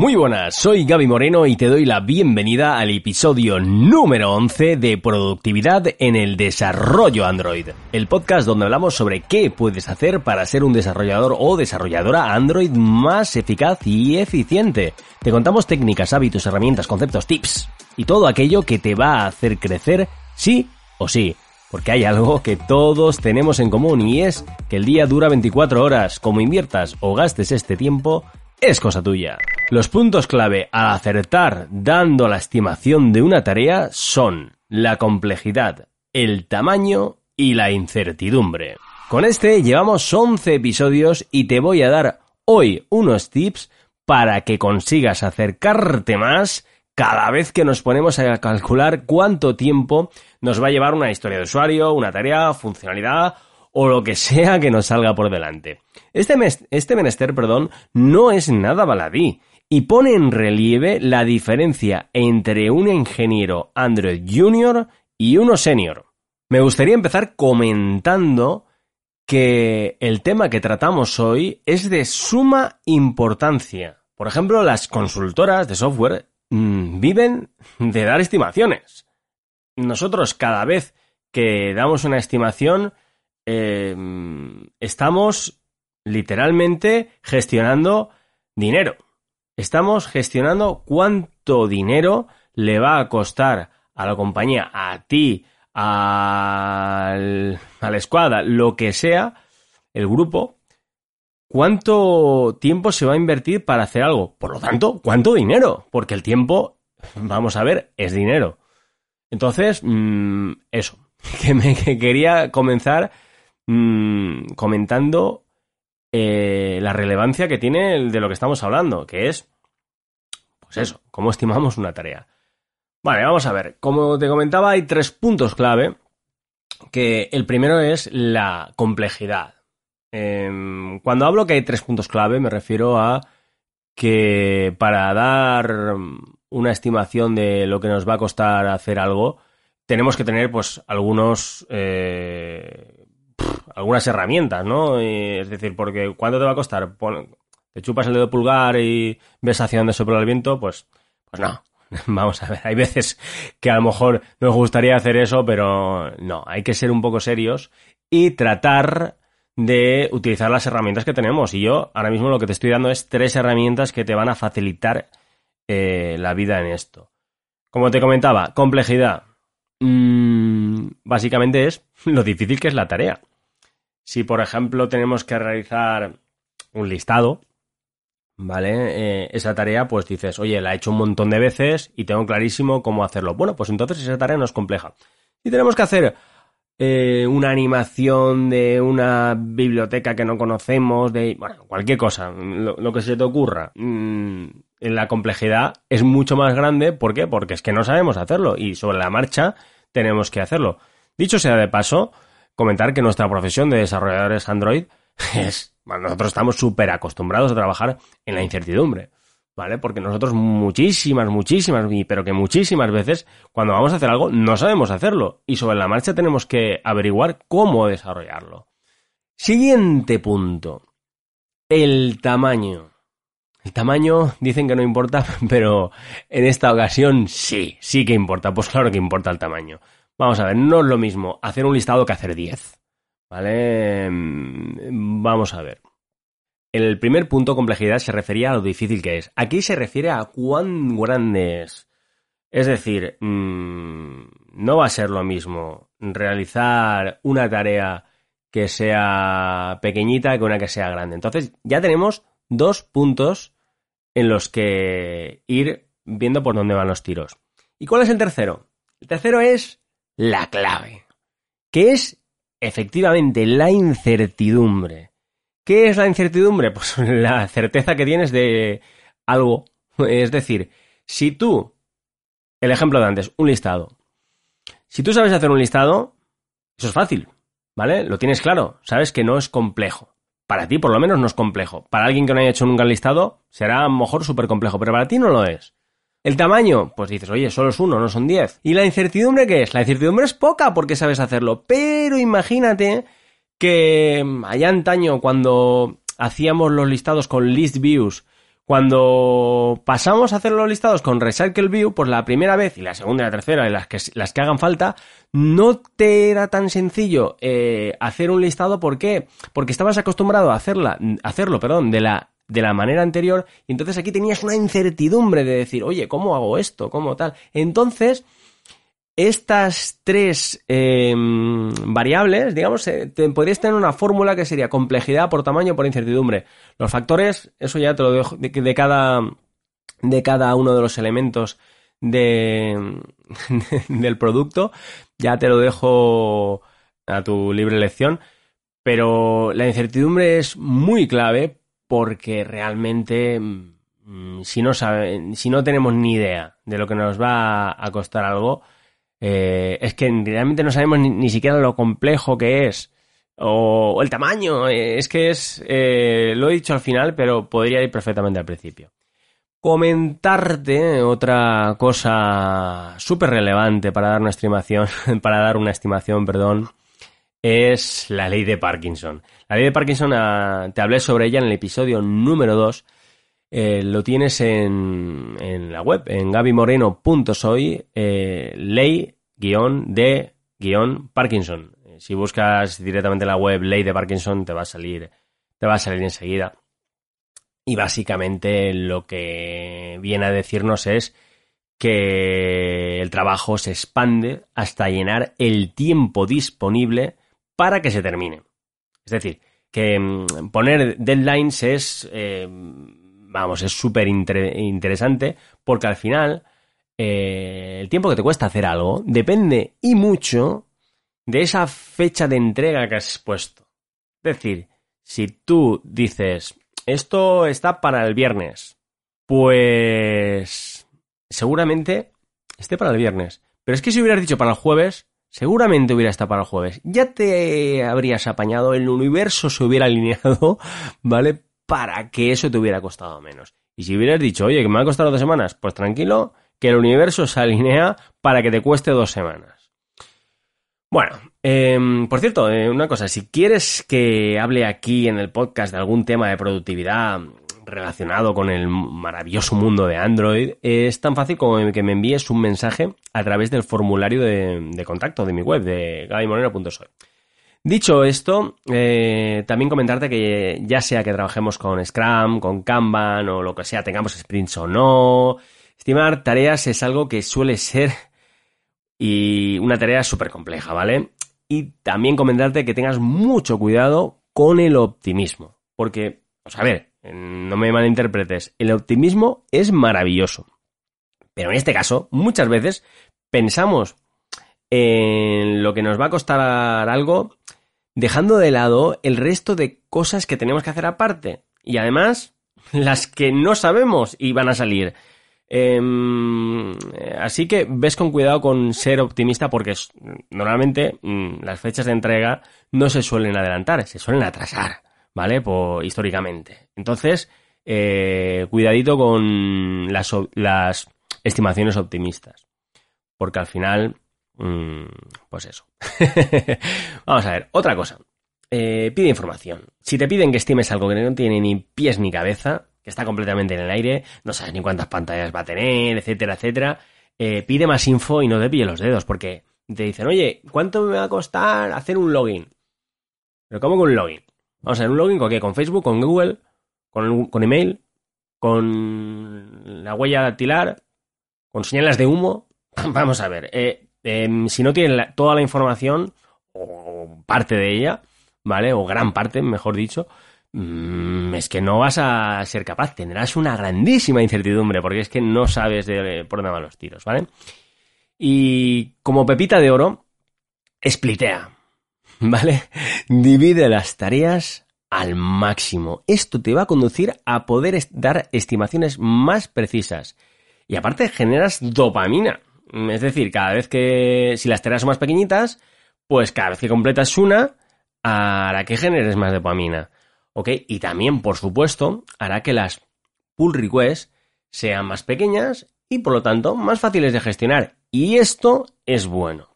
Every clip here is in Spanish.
Muy buenas, soy Gaby Moreno y te doy la bienvenida al episodio número 11 de Productividad en el Desarrollo Android, el podcast donde hablamos sobre qué puedes hacer para ser un desarrollador o desarrolladora Android más eficaz y eficiente. Te contamos técnicas, hábitos, herramientas, conceptos, tips y todo aquello que te va a hacer crecer sí o sí. Porque hay algo que todos tenemos en común y es que el día dura 24 horas. Como inviertas o gastes este tiempo, es cosa tuya. Los puntos clave al acertar dando la estimación de una tarea son la complejidad, el tamaño y la incertidumbre. Con este llevamos 11 episodios y te voy a dar hoy unos tips para que consigas acercarte más cada vez que nos ponemos a calcular cuánto tiempo nos va a llevar una historia de usuario, una tarea, funcionalidad o lo que sea que nos salga por delante. Este, este menester, perdón, no es nada baladí y pone en relieve la diferencia entre un ingeniero Android Junior y uno senior. Me gustaría empezar comentando que el tema que tratamos hoy es de suma importancia. Por ejemplo, las consultoras de software mm, viven de dar estimaciones. Nosotros cada vez que damos una estimación Em, estamos literalmente gestionando dinero. Estamos gestionando cuánto dinero le va a costar a la compañía, a ti, a la escuadra, lo que sea, el grupo, cuánto tiempo se va a invertir para hacer algo. Por lo tanto, cuánto dinero, porque el tiempo, vamos a ver, es dinero. Entonces, mm, eso, que me quería comenzar Mm, comentando eh, la relevancia que tiene de lo que estamos hablando, que es, pues eso, cómo estimamos una tarea. Vale, vamos a ver. Como te comentaba, hay tres puntos clave, que el primero es la complejidad. Em, cuando hablo que hay tres puntos clave, me refiero a que para dar una estimación de lo que nos va a costar hacer algo, tenemos que tener pues algunos eh, algunas herramientas, ¿no? es decir, porque ¿cuánto te va a costar? Te chupas el dedo pulgar y ves hacia dónde sopla el viento, pues, pues no. Vamos a ver, hay veces que a lo mejor nos gustaría hacer eso, pero no, hay que ser un poco serios y tratar de utilizar las herramientas que tenemos. Y yo ahora mismo lo que te estoy dando es tres herramientas que te van a facilitar eh, la vida en esto. Como te comentaba, complejidad. Mm, básicamente es lo difícil que es la tarea. Si, por ejemplo, tenemos que realizar un listado, ¿vale? Eh, esa tarea, pues dices, oye, la he hecho un montón de veces y tengo clarísimo cómo hacerlo. Bueno, pues entonces esa tarea no es compleja. Si tenemos que hacer eh, una animación de una biblioteca que no conocemos, de, bueno, cualquier cosa, lo, que se te ocurra, mm, en la complejidad es mucho más grande. ¿Por qué? Porque es que no sabemos hacerlo y sobre la marcha tenemos que hacerlo. Dicho sea de paso, comentar que nuestra profesión de desarrolladores Android es, nosotros estamos súper acostumbrados a trabajar en la incertidumbre, ¿vale? Porque nosotros muchísimas, muchísimas, pero que muchísimas veces cuando vamos a hacer algo no sabemos hacerlo y sobre la marcha tenemos que averiguar cómo desarrollarlo. Siguiente punto. El tamaño. El tamaño dicen que no importa, pero en esta ocasión sí, sí que importa. Pues claro que importa el tamaño. Vamos a ver, no es lo mismo hacer un listado que hacer 10. ¿Vale? Mm, vamos a ver. El primer punto, complejidad, se refería a lo difícil que es. Aquí se refiere a cuán grande es. Es decir, mm, no va a ser lo mismo realizar una tarea que sea pequeñita que una que sea grande. Entonces, ya tenemos dos puntos en los que ir viendo por dónde van los tiros. ¿Y cuál es el tercero? El tercero es la clave, que es efectivamente la incertidumbre. ¿Qué es la incertidumbre? Pues la certeza que tienes de algo. Es decir, si tú, el ejemplo de antes, un listado. Si tú sabes hacer un listado, eso es fácil, ¿vale? Lo tienes claro, sabes que no es complejo. Para ti, por lo menos, no es complejo. Para alguien que no haya hecho nunca el listado, será a lo mejor súper complejo, pero para ti no lo es. El tamaño, pues dices, oye, solo es uno, no son diez. ¿Y la incertidumbre qué es? La incertidumbre es poca porque sabes hacerlo. Pero imagínate que allá antaño cuando hacíamos los listados con list views, Cuando pasamos a hacer los listados con Recycle View, pues la primera vez y la segunda y la tercera y las que, las que hagan falta, no te era tan sencillo eh, hacer un listado. ¿Por qué? Porque estabas acostumbrado a hacerla, hacerlo, perdón, de la, de la manera anterior y entonces aquí tenías una incertidumbre de decir, oye, ¿cómo hago esto? ¿Cómo tal? Entonces, estas tres em, variables, digamos, eh, podrías tener una fórmula que sería complejidad por tamaño por incertidumbre. Los factores, eso ya te lo dejo de, de cada de cada uno de los elementos de, del producto, ya te lo dejo a tu libre elección. Pero la incertidumbre es muy clave porque realmente mm, si no sabe, si no tenemos ni idea de lo que nos va a costar algo, eh, es que realmente no sabemos ni, siquiera lo complejo que es. O, el tamaño. Eh, es que es. Eh, lo he dicho al final, pero podría ir perfectamente al principio. Comentarte otra cosa súper relevante para dar una estimación. para dar una estimación, perdón. Es la ley de Parkinson. La ley de Parkinson, ah, te hablé sobre ella en el episodio número 2 eh, lo tienes en, la web, en gabimoreno.soy, eh, ley-de-parkinson. Eh, si buscas directamente la web ley de Parkinson, te va a salir, te va a salir enseguida. Y básicamente lo que viene a decirnos es que el trabajo se expande hasta llenar el tiempo disponible para que se termine. Es decir, que mm, poner deadlines es eh, vamos, es súper interesante porque al final eh, el tiempo que te cuesta hacer algo depende y mucho de esa fecha de entrega que has puesto. Es decir, si tú dices, esto está para el viernes, pues seguramente esté para el viernes. Pero es que si hubieras dicho para el jueves, seguramente hubiera estado para el jueves. Ya te habrías apañado, el universo se hubiera alineado, ¿vale? para que eso te hubiera costado menos. Y si hubieras dicho, oye, que me ha costado dos semanas, pues tranquilo, que el universo se alinea para que te cueste dos semanas. Bueno, em, por cierto, eh, una cosa, si quieres que hable aquí en el podcast de algún tema de productividad relacionado con el maravilloso mundo de Android, es tan fácil como que me envíes un mensaje a través del formulario de, contacto de mi web, de gabymoreno.soy. Dicho esto, eh, también comentarte que ya sea que trabajemos con Scrum, con Kanban o lo que sea, tengamos sprints o no, estimar tareas es algo que suele ser y una tarea súper compleja, ¿vale? Y también comentarte que tengas mucho cuidado con el optimismo, porque, pues a ver, no me malinterpretes, el optimismo es maravilloso, pero en este caso, muchas veces pensamos en lo que nos va a costar algo, dejando de lado el resto de cosas que tenemos que hacer aparte. Y además, las que no sabemos y van a salir. Em, así que ves con cuidado con ser optimista porque normalmente mm, las fechas de entrega no se suelen adelantar, se suelen atrasar, ¿vale? Por, históricamente. Entonces, eh, cuidadito con las, estimaciones optimistas. Porque al final Mm, pues eso. Vamos a ver, otra cosa. Eh, pide información. Si te piden que estimes algo que no tiene ni pies ni cabeza, que está completamente en el aire, no sabes ni cuántas pantallas va a tener, etcétera, etcétera, eh, pide más info y no te pille los dedos, porque te dicen, oye, ¿cuánto me va a costar hacer un login? Pero ¿cómo con un login? Vamos a ver, un login con qué? ¿Con Facebook? ¿Con Google? ¿Con, con email? ¿Con la huella dactilar? ¿Con señales de humo? Vamos a ver, eh, Em, si no tienen toda la información, o parte de ella, ¿vale? O gran parte, mejor dicho, mm, es que no vas a ser capaz. Tendrás una grandísima incertidumbre, porque es que no sabes de, por dónde van los tiros, ¿vale? Y como pepita de oro, splitea, ¿vale? Divide las tareas al máximo. Esto te va a conducir a poder dar estimaciones más precisas. Y aparte generas dopamina. Es decir, cada vez que, si las tareas son más pequeñitas, pues cada vez que completas una, hará que generes más dopamina. ¿Ok? Y también, por supuesto, hará que las pull requests sean más pequeñas y por lo tanto más fáciles de gestionar. Y esto es bueno.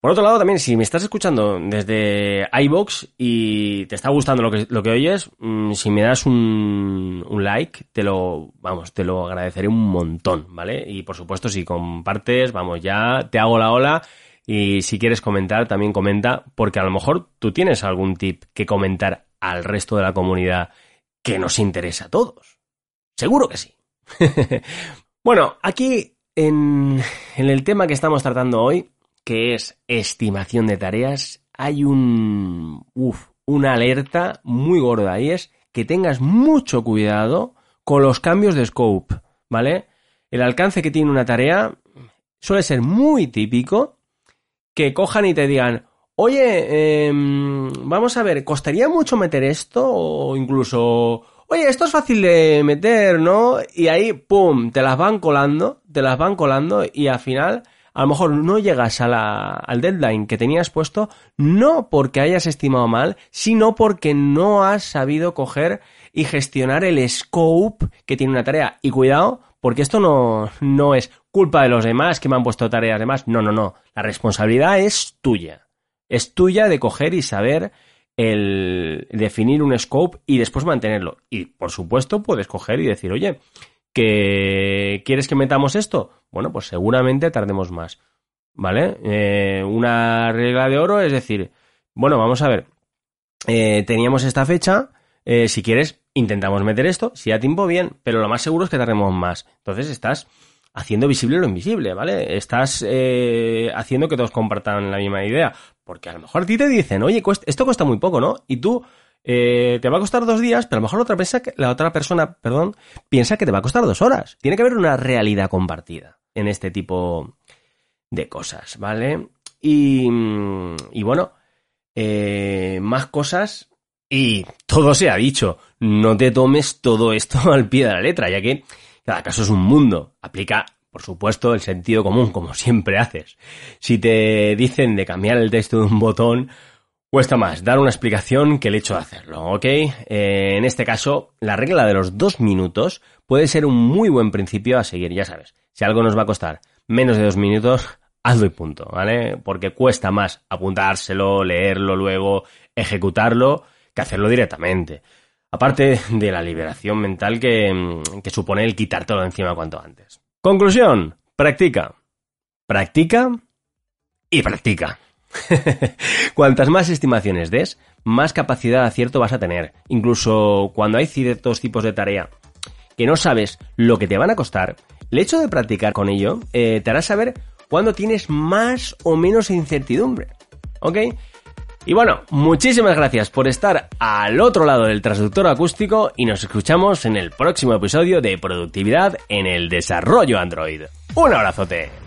Por otro lado, también, si me estás escuchando desde iBox y te está gustando lo que, lo que oyes, mm, si me das un, un, like, te lo, vamos, te lo agradeceré un montón, ¿vale? Y por supuesto, si compartes, vamos, ya te hago la ola. Y si quieres comentar, también comenta, porque a lo mejor tú tienes algún tip que comentar al resto de la comunidad que nos interesa a todos. Seguro que sí. bueno, aquí en, en el tema que estamos tratando hoy, que es estimación de tareas, hay un, uf, una alerta muy gorda y es que tengas mucho cuidado con los cambios de scope, ¿vale? El alcance que tiene una tarea suele ser muy típico que cojan y te digan, oye, eh, vamos a ver, ¿costaría mucho meter esto? O incluso, oye, esto es fácil de meter, ¿no? Y ahí, ¡pum!, te las van colando, te las van colando y al final a lo mejor no llegas a la, al deadline que tenías puesto, no porque hayas estimado mal, sino porque no has sabido coger y gestionar el scope que tiene una tarea. Y cuidado, porque esto no, no es culpa de los demás que me han puesto tareas de más. No, no, no. La responsabilidad es tuya. Es tuya de coger y saber el definir un scope y después mantenerlo. Y por supuesto puedes coger y decir, oye, ¿Que quieres que metamos esto? Bueno, pues seguramente tardemos más. ¿Vale? Eh, una regla de oro es decir, bueno, vamos a ver, eh, teníamos esta fecha, eh, si quieres, intentamos meter esto, si a tiempo, bien, pero lo más seguro es que tardemos más. Entonces estás haciendo visible lo invisible, ¿vale? Estás haciendo que todos compartan la misma idea, porque a lo mejor a ti te dicen, oye, esto cuesta muy poco, ¿no? Y tú eh, te va a costar dos días, pero a lo mejor otra, que, la otra persona perdón, piensa que te va a costar dos horas. Tiene que haber una realidad compartida en este tipo de cosas, ¿vale? Y, y bueno, eh, más cosas y todo se ha dicho. No te tomes todo esto al pie de la letra, ya que cada caso es un mundo. Aplica, por supuesto, el sentido común, como siempre haces. Si te dicen de cambiar el texto de un botón, Cuesta más dar una explicación que el hecho de hacerlo, ¿ok? Eh, en este caso, la regla de los dos minutos puede ser un muy buen principio a seguir, ya sabes. Si algo nos va a costar menos de dos minutos, hazlo y punto, ¿vale? Porque cuesta más apuntárselo, leerlo luego, ejecutarlo, que hacerlo directamente. Aparte de la liberación mental que, que supone el quitártelo encima cuanto antes. Conclusión, practica. Practica y practica. Cuantas más estimaciones des, más capacidad de acierto vas a tener. Incluso cuando hay ciertos tipos de tarea que no sabes lo que te van a costar, el hecho de practicar con ello eh, te hará saber cuándo tienes más o menos incertidumbre. ¿Ok? Y bueno, muchísimas gracias por estar al otro lado del transductor acústico y nos escuchamos en el próximo episodio de Productividad en el Desarrollo Android. Un abrazote.